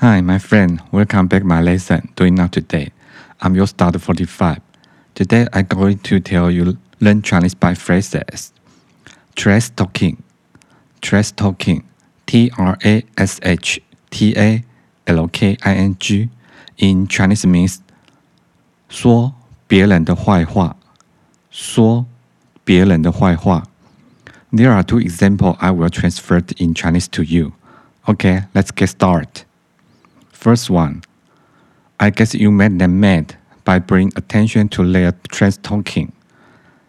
Hi, my friend. Welcome back my lesson. Doing now today. I'm your start 45. Today I'm going to tell you learn Chinese by phrases. Trash talking. Trash talking. T R A S H T A L K I N G. In Chinese means 说别人的坏话。说别人的坏话。There are two examples I will transfer in Chinese to you. Okay, let's get started. First one, I guess you made them mad by bringing attention to their trash talking.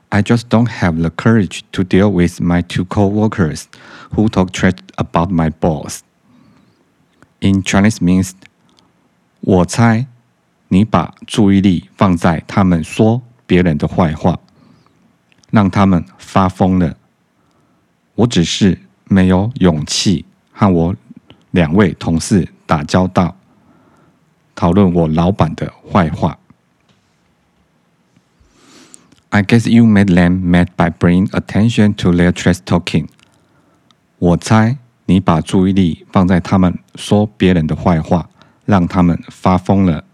I just don't have the courage to deal with my two co-workers who talk trash about my boss. In Chinese means, 我猜你把注意力放在他们说别人的坏话，让他们发疯了。我只是没有勇气和我两位同事 打交道。讨论我老板的坏话。I guess you made them mad by bringing attention to their trash talking。我猜你把注意力放在他们说别人的坏话，让他们发疯了。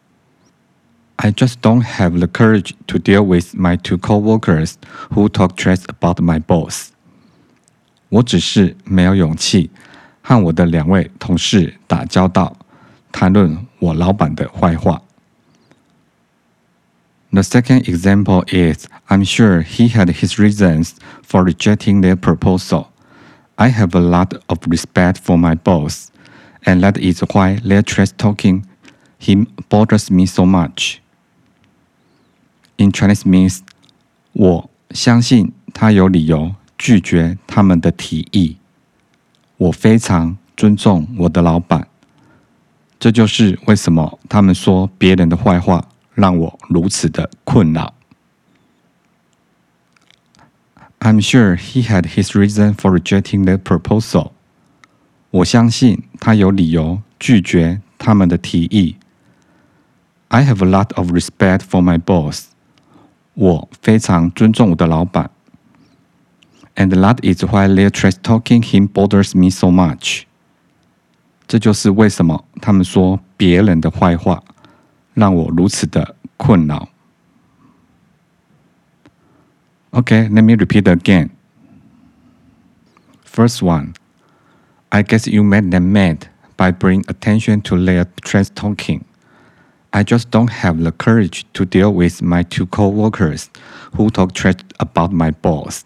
I just don't have the courage to deal with my two coworkers who talk trash about my boss。我只是没有勇气和我的两位同事打交道。谈论我老板的坏话。The second example is I'm sure he had his reasons for rejecting their proposal. I have a lot of respect for my boss, and that is why their trash talking him bothers me so much. In Chinese means 我相信他有理由拒绝他们的提议。 我非常尊重我的老板。这就是为什么他们说别人的坏话让我如此的困扰。I'm sure he had his reason for rejecting the proposal。我相信他有理由拒绝他们的提议。I have a lot of respect for my boss。我非常尊重我的老板。 And that is why their trash talking him bothers me so much。这就是为什么他们说别人的坏话，让我如此的困扰。Okay, let me repeat again. First one, I guess you made them mad by bringing attention to their trash talking. I just don't have the courage to deal with my two co-workers who talk trash about my boss.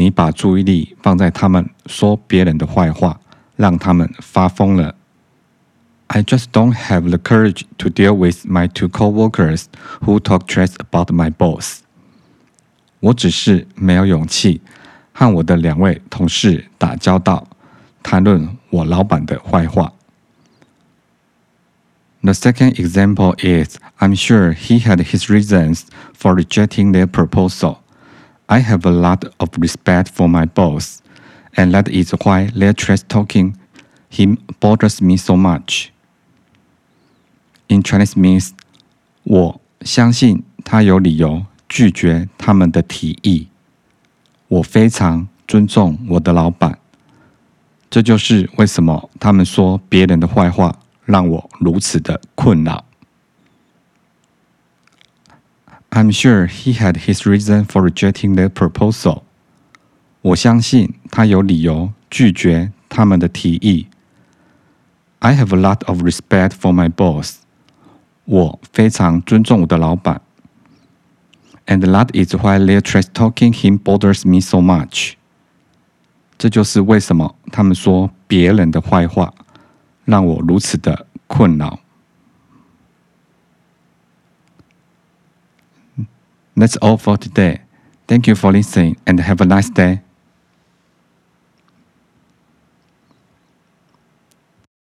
你把注意力放在他们说别人的坏话，让他们发疯了。I just don't have the courage to deal with my two coworkers who talk trash about my boss. 我只是没有勇气和我的两位同事打交道，谈论我老板的坏话。The second example is I'm sure he had his reasons for rejecting their proposal. I have a lot of respect for my boss, and that is why their trash talking him bothers me so much. In Chinese means，我相信他有理由拒绝他们的提议。我非常尊重我的老板。这就是为什么他们说别人的坏话让我如此的困扰。 I'm sure he had his reason for rejecting the proposal。我相信他有理由拒绝他们的提议。I have a lot of respect for my boss。我非常尊重我的老板，and that is why their trash talking him bothers me so much。这就是为什么他们说别人的坏话让我如此的困扰。 That's all for today. Thank you for listening and have a nice day.